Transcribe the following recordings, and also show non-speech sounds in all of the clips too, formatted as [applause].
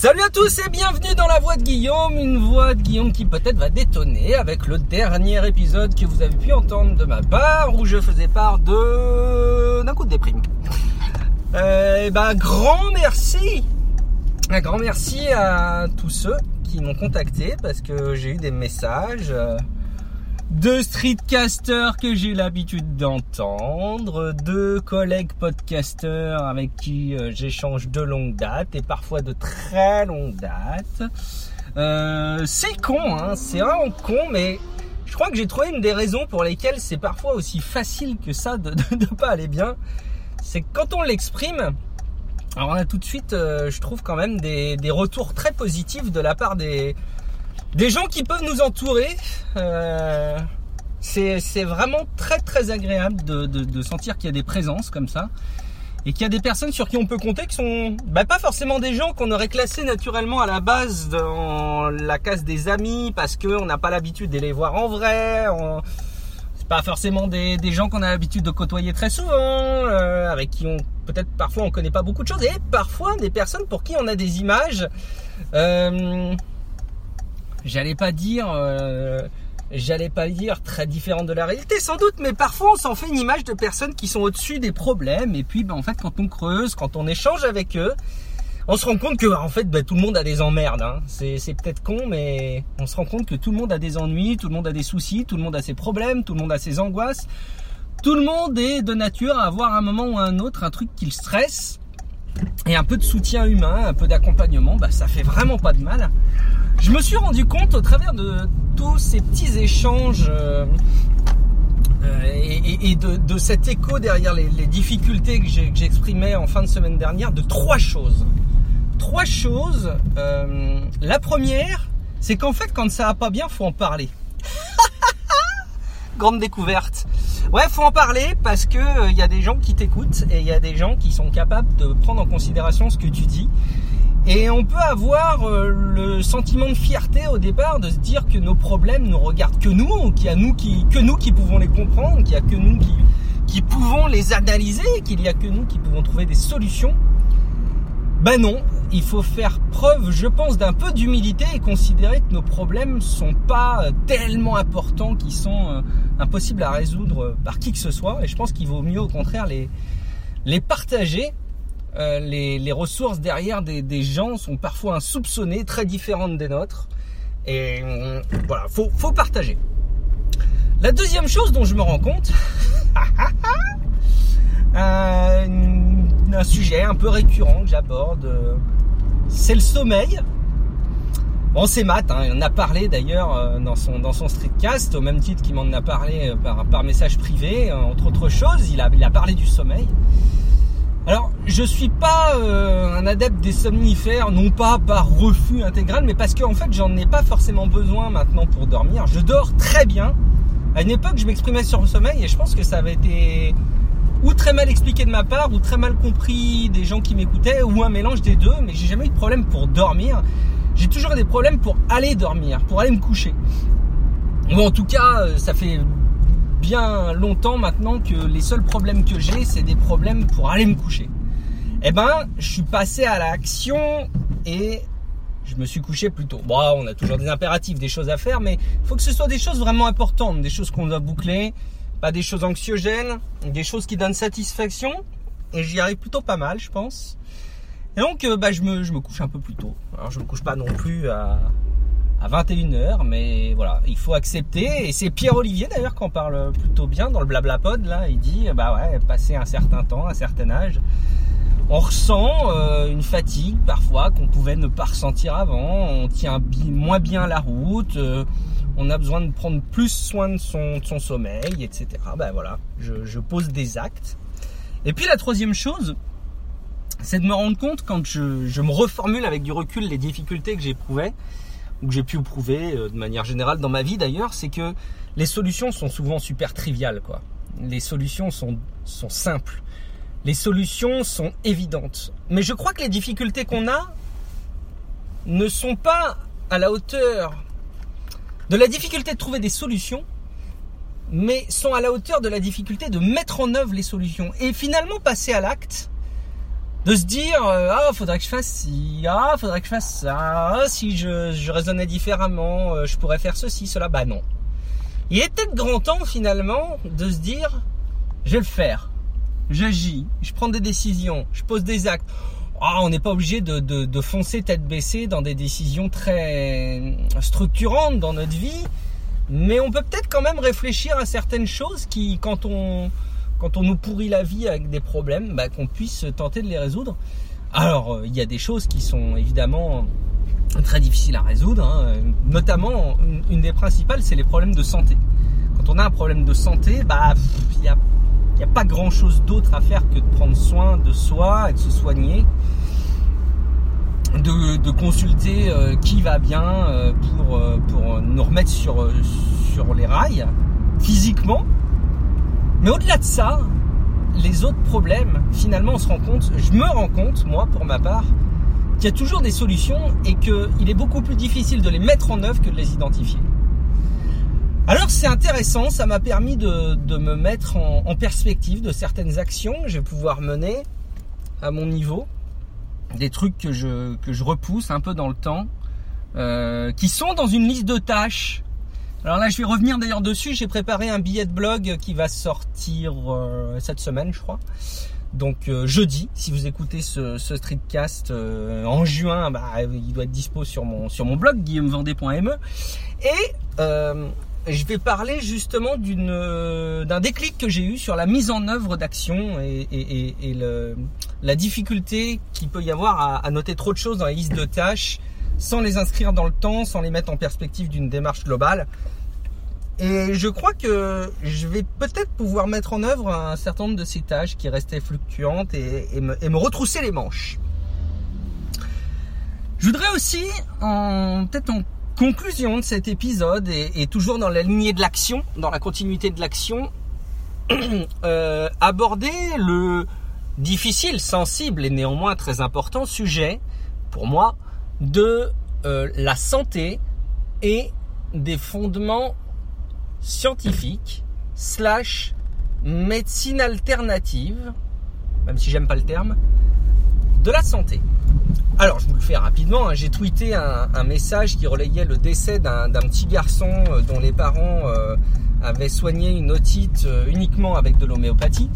Salut à tous et bienvenue dans la voix de Guillaume, une voix de Guillaume qui peut-être va détonner avec le dernier épisode que vous avez pu entendre de ma part où je faisais part de d'un coup de déprime. [laughs] Euh, et ben grand merci, un grand merci à tous ceux qui m'ont contacté parce que j'ai eu des messages. euh, de streetcasters que j'ai l'habitude d'entendre, de collègues podcasters avec qui euh, j'échange de longue date et parfois de très longue date. Euh, c'est con, hein, c'est vraiment con, mais je crois que j'ai trouvé une des raisons pour lesquelles c'est parfois aussi facile que ça de ne pas aller bien. C'est que quand on l'exprime, alors on a tout de suite, euh, je trouve quand même des retours très positifs de la part des, des gens qui peuvent nous entourer. Euh, c'est vraiment très très agréable de, de- de sentir qu'il y a des présences comme ça et qu'il y a des personnes sur qui on peut compter qui sont bah, pas forcément des gens qu'on aurait classés naturellement à la base dans la case des amis parce qu'on n'a pas l'habitude de les voir en vrai. on- C'est pas forcément des, des gens qu'on a l'habitude de côtoyer très souvent, euh, avec qui on peut-être parfois on connaît pas beaucoup de choses et parfois des personnes pour qui on a des images. euh, j'allais pas dire euh, j'allais pas dire très différente de la réalité sans doute mais parfois on s'en fait une image de personnes qui sont au-dessus des problèmes. Et puis ben, en fait quand on creuse quand on échange avec eux on se rend compte que en fait ben, tout le monde a des emmerdes hein. c'est c'est peut-être con mais on se rend compte que tout le monde a des ennuis tout le monde a des soucis tout le monde a ses problèmes tout le monde a ses angoisses. Tout le monde est de nature à avoir un moment ou un autre un truc qui le stresse et un peu de soutien humain, un peu d'accompagnement, bah, ça fait vraiment pas de mal. Je me suis rendu compte au travers de tous ces petits échanges euh, euh, et, de, cet écho derrière les, difficultés que j'exprimais en fin de semaine dernière de trois choses. Trois choses. Euh, la première, c'est qu'en fait, quand ça va pas bien, faut en parler. [laughs] Grande découverte. Ouais, faut en parler parce que il y a des gens qui t'écoutent et il y a des gens qui sont capables de prendre en considération ce que tu dis. Et on peut avoir euh, le sentiment de fierté au départ de se dire que nos problèmes nous regardent que nous, qu'il y a nous qui, que nous qui pouvons les comprendre, qu'il y a que nous qui, qui pouvons les analyser, qu'il y a que nous qui pouvons trouver des solutions. Ben non, il faut faire preuve, je pense, d'un peu d'humilité et considérer que nos problèmes sont pas euh, tellement importants qu'ils sont euh, impossibles à résoudre euh, par qui que ce soit. Et je pense qu'il vaut mieux au contraire les, les partager. Les, ressources derrière des, gens sont parfois insoupçonnées, très différentes des nôtres. Et voilà, faut, faut partager. La deuxième chose dont je me rends compte, [laughs] un, sujet un peu récurrent que j'aborde, c'est le sommeil. Bon, c'est Matt, hein, en a parlé d'ailleurs euh, dans son, streetcast, au même titre qu'il m'en a parlé euh, par, message privé, euh, entre autres choses, il a, parlé du sommeil. Alors, je suis pas un adepte des somnifères, non pas par refus intégral, mais parce qu'en fait, j'en ai pas forcément besoin maintenant pour dormir. Je dors très bien. À une époque, je m'exprimais sur le sommeil et je pense que ça avait été ou très mal expliqué de ma part, ou très mal compris des gens qui m'écoutaient, ou un mélange des deux, mais j'ai jamais eu de problème pour dormir. J'ai toujours des problèmes pour aller dormir, pour aller me coucher. Ou en tout cas, euh, ça fait bien longtemps maintenant que les seuls problèmes que j'ai, c'est des problèmes pour aller me coucher. Eh ben, je suis passé à l'action et je me suis couché plus tôt. Bon, on a toujours des impératifs, des choses à faire, mais il faut que ce soit des choses vraiment importantes, des choses qu'on doit boucler, pas des choses anxiogènes, des choses qui donnent satisfaction. Et j'y arrive plutôt pas mal, je pense. Et donc, euh, bah, je me, je me couche un peu plus tôt. Alors, je me couche pas non plus à, à 21h, mais voilà, il faut accepter. Et c'est Pierre-Olivier d'ailleurs qui en parle plutôt bien dans le blabla pod là. Il dit, bah ouais, passer un certain temps, un certain âge, on ressent euh, une fatigue parfois qu'on pouvait ne pas ressentir avant. On tient moins bien la route. euh, on a besoin de prendre plus soin de son, sommeil, etc. Ben voilà, je, pose des actes. Et puis la troisième chose, c'est de me rendre compte quand je, me reformule avec du recul les difficultés que j'éprouvais, ou que j'ai pu éprouver euh, de manière générale dans ma vie d'ailleurs, c'est que les solutions sont souvent super triviales. Quoi. Les solutions sont simples. Les solutions sont évidentes. Mais je crois que les difficultés qu'on a ne sont pas à la hauteur de la difficulté de trouver des solutions, mais sont à la hauteur de la difficulté de mettre en œuvre les solutions. Et finalement, passer à l'acte, de se dire euh, ah faudrait que je fasse ci, ah faudrait que je fasse ça, ah, si je, raisonnais différemment, euh, je pourrais faire ceci, cela. Bah non. Il est peut-être grand temps finalement de se dire je vais le faire, j'agis, je prends des décisions, je pose des actes. Ah, on n'est pas obligé de, foncer tête baissée dans des décisions très structurantes dans notre vie, mais on peut peut-être quand même réfléchir à certaines choses qui, quand on, quand on nous pourrit la vie avec des problèmes, bah, qu'on puisse tenter de les résoudre. Alors, euh, il y a des choses qui sont évidemment très difficiles à résoudre, hein. notamment une, des principales, c'est les problèmes de santé. Quand on a un problème de santé, bah, il n'y a, a, pas grand-chose d'autre à faire que de prendre soin de soi et de se soigner de, consulter euh, qui va bien euh, pour, euh, pour nous remettre sur, sur les rails physiquement. Mais au-delà de ça, les autres problèmes, finalement, on se rend compte, je me rends compte, moi, pour ma part, qu'il y a toujours des solutions et qu'il est beaucoup plus difficile de les mettre en œuvre que de les identifier. Alors c'est intéressant, ça m'a permis de, de, me mettre en, perspective de certaines actions que je vais pouvoir mener à mon niveau des trucs que je, que je repousse un peu dans le temps, euh, qui sont dans une liste de tâches. Alors là, je vais revenir d'ailleurs dessus. J'ai préparé un billet de blog qui va sortir euh, cette semaine, je crois. Donc euh, jeudi, si vous écoutez ce, ce streetcast en juin, bah, il doit être dispo sur mon sur mon blog guillaumevendée.me. Et je vais parler justement d'une d'un déclic que j'ai eu sur la mise en œuvre d'actions et, la difficulté qu'il peut y avoir à, noter trop de choses dans les listes de tâches sans les inscrire dans le temps, sans les mettre en perspective d'une démarche globale. Et je crois que je vais peut-être pouvoir mettre en œuvre un certain nombre de ces tâches qui restaient fluctuantes et, me, me, retrousser les manches. Je voudrais aussi, peut-être en conclusion de cet épisode et, toujours dans la lignée de l'action, dans la continuité de l'action, [clears throat] euh, aborder le difficile, sensible et néanmoins très important sujet pour moi de euh, la santé et des fondements scientifiques slash médecine alternative, même si j'aime pas le terme, de la santé. Alors, je vous le fais rapidement. Hein. J'ai tweeté un, message qui relayait le décès d'un petit garçon euh, dont les parents euh, avaient soigné une otite euh, uniquement avec de l'homéopathie.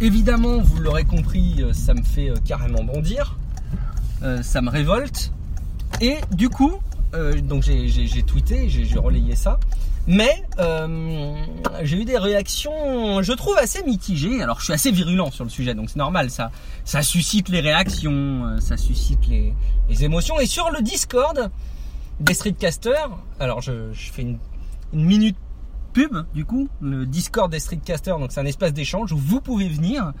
Évidemment, vous l'aurez compris, ça me fait carrément bondir. ça me révolte. Et du coup, donc j'ai tweeté, j'ai relayé ça. Mais euh, j'ai eu des réactions, je trouve, assez mitigées. Alors je suis assez virulent sur le sujet, donc c'est normal, ça, suscite les réactions, euh, ça suscite les, émotions. Et sur le Discord des streetcasters, alors je, fais une minute pub du coup, le Discord des Streetcasters, donc c'est un espace d'échange où vous pouvez venir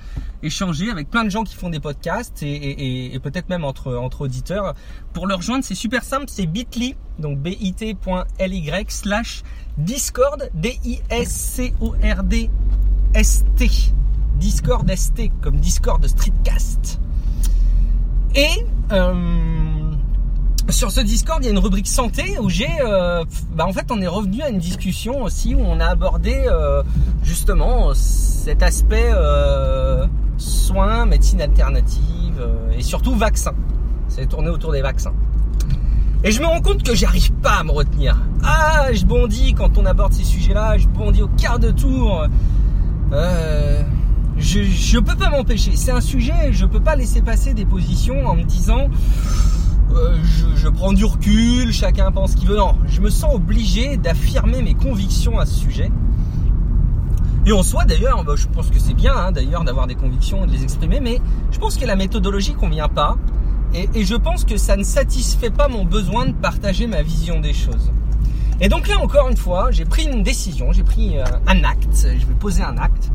échanger avec plein de gens qui font des podcasts et, peut-être même entre, auditeurs. Pour le rejoindre, c'est super simple, c'est bit.ly, donc bit.ly slash Discord, D-I-S-C-O-R-D S-T. Discord ST, comme Discord Streetcast. Et euh, sur ce Discord, il y a une rubrique santé où j'ai, euh, bah en fait, on est revenu à une discussion aussi où on a abordé euh, justement cet aspect euh, soins, médecine alternative et surtout vaccins. C'est tourné autour des vaccins. Et je me rends compte que j'arrive pas à me retenir. Ah, je bondis quand on aborde ces sujets-là, je bondis au quart de tour. Je, je peux pas m'empêcher. C'est un sujet, je peux pas laisser passer des positions en me disant euh, je, prends du recul, chacun pense ce qu'il veut. Non, je me sens obligé d'affirmer mes convictions à ce sujet. Et en soi, d'ailleurs, bah, je pense que c'est bien, hein, d'ailleurs, d'avoir des convictions et de les exprimer, mais je pense que la méthodologie convient pas. Et, je pense que ça ne satisfait pas mon besoin de partager ma vision des choses. Et donc là, encore une fois, j'ai pris une décision, j'ai pris euh, un acte, je vais poser un acte.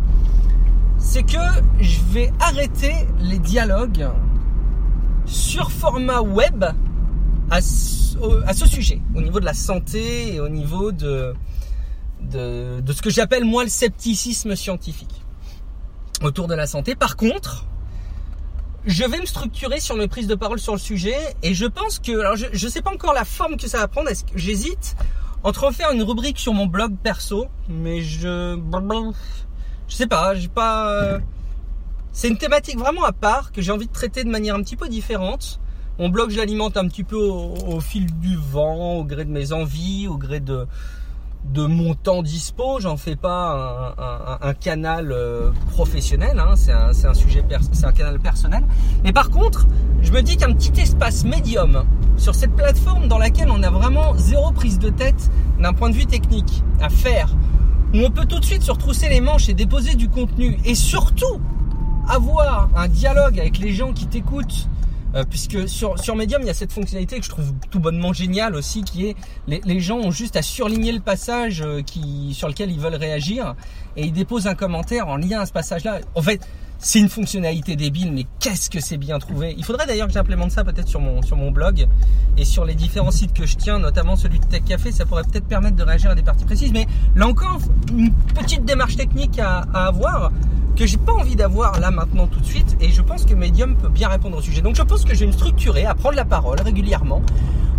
C'est que je vais arrêter les dialogues sur format web à ce, sujet, au niveau de la santé et au niveau de, ce que j'appelle moi le scepticisme scientifique autour de la santé. Par contre, je vais me structurer sur mes prises de parole sur le sujet et je pense que, alors je ne sais pas encore la forme que ça va prendre, est-ce que j'hésite entre en faire une rubrique sur mon blog perso, mais je, je sais pas, j'ai pas, c'est une thématique vraiment à part que j'ai envie de traiter de manière un petit peu différente. Mon blog, je l'alimente un petit peu au, fil du vent, au gré de mes envies, au gré de, mon temps dispo. J'en fais pas un, canal euh, professionnel. Hein. C'est un, c'est un canal personnel. Mais par contre, je me dis qu'un petit espace médium sur cette plateforme dans laquelle on a vraiment zéro prise de tête d'un point de vue technique à faire, où on peut tout de suite se retrousser les manches et déposer du contenu, et surtout avoir un dialogue avec les gens qui t'écoutent euh, puisque sur, sur Medium, il y a cette fonctionnalité que je trouve tout bonnement géniale aussi, qui est les, les gens ont juste à surligner le passage euh, qui, sur lequel ils veulent réagir et ils déposent un commentaire en lien à ce passage-là. En fait, c'est une fonctionnalité débile, mais qu'est-ce que c'est bien trouvé. Il faudrait d'ailleurs que j'implémente ça peut-être sur mon, sur mon blog et sur les différents sites que je tiens, notamment celui de Tech Café. Ça pourrait peut-être permettre de réagir à des parties précises. Mais là encore, une petite démarche technique à, à avoir que j'ai pas envie d'avoir là maintenant tout de suite. Et je pense que Medium peut bien répondre au sujet. Donc je pense que je vais me structurer, à prendre la parole régulièrement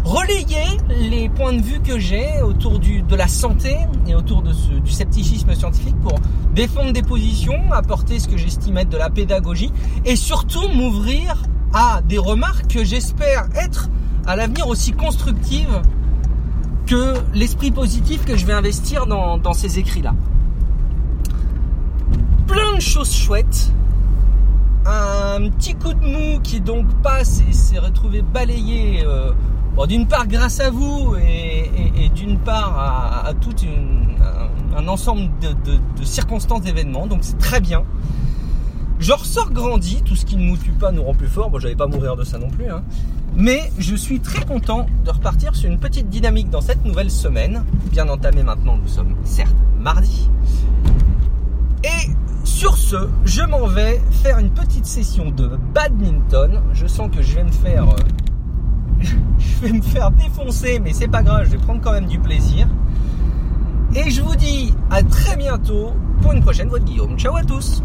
relayer les points de vue que j'ai autour de la santé et autour du scepticisme scientifique pour défendre des positions, apporter ce que j'estime être de la pédagogie et surtout m'ouvrir à des remarques que j'espère être à l'avenir aussi constructives que l'esprit positif que je vais investir dans ces écrits-là. Plein de choses chouettes un petit coup de mou qui donc passe et s'est retrouvé balayé euh, d'une part grâce à vous et, d'une part à, tout un, ensemble de, circonstances, d'événements, donc c'est très bien. Je ressors grandi, tout ce qui ne nous tue pas nous rend plus fort, bon j'allais pas mourir de ça non plus, hein. mais je suis très content de repartir sur une petite dynamique dans cette nouvelle semaine, bien entamée maintenant, nous sommes certes mardi. Et sur ce, je m'en vais faire une petite session de badminton, je sens que je vais me faire... Euh, [laughs] je vais me faire défoncer, mais c'est pas grave, je vais prendre quand même du plaisir. Et je vous dis à très bientôt pour une prochaine voix de Guillaume. Ciao à tous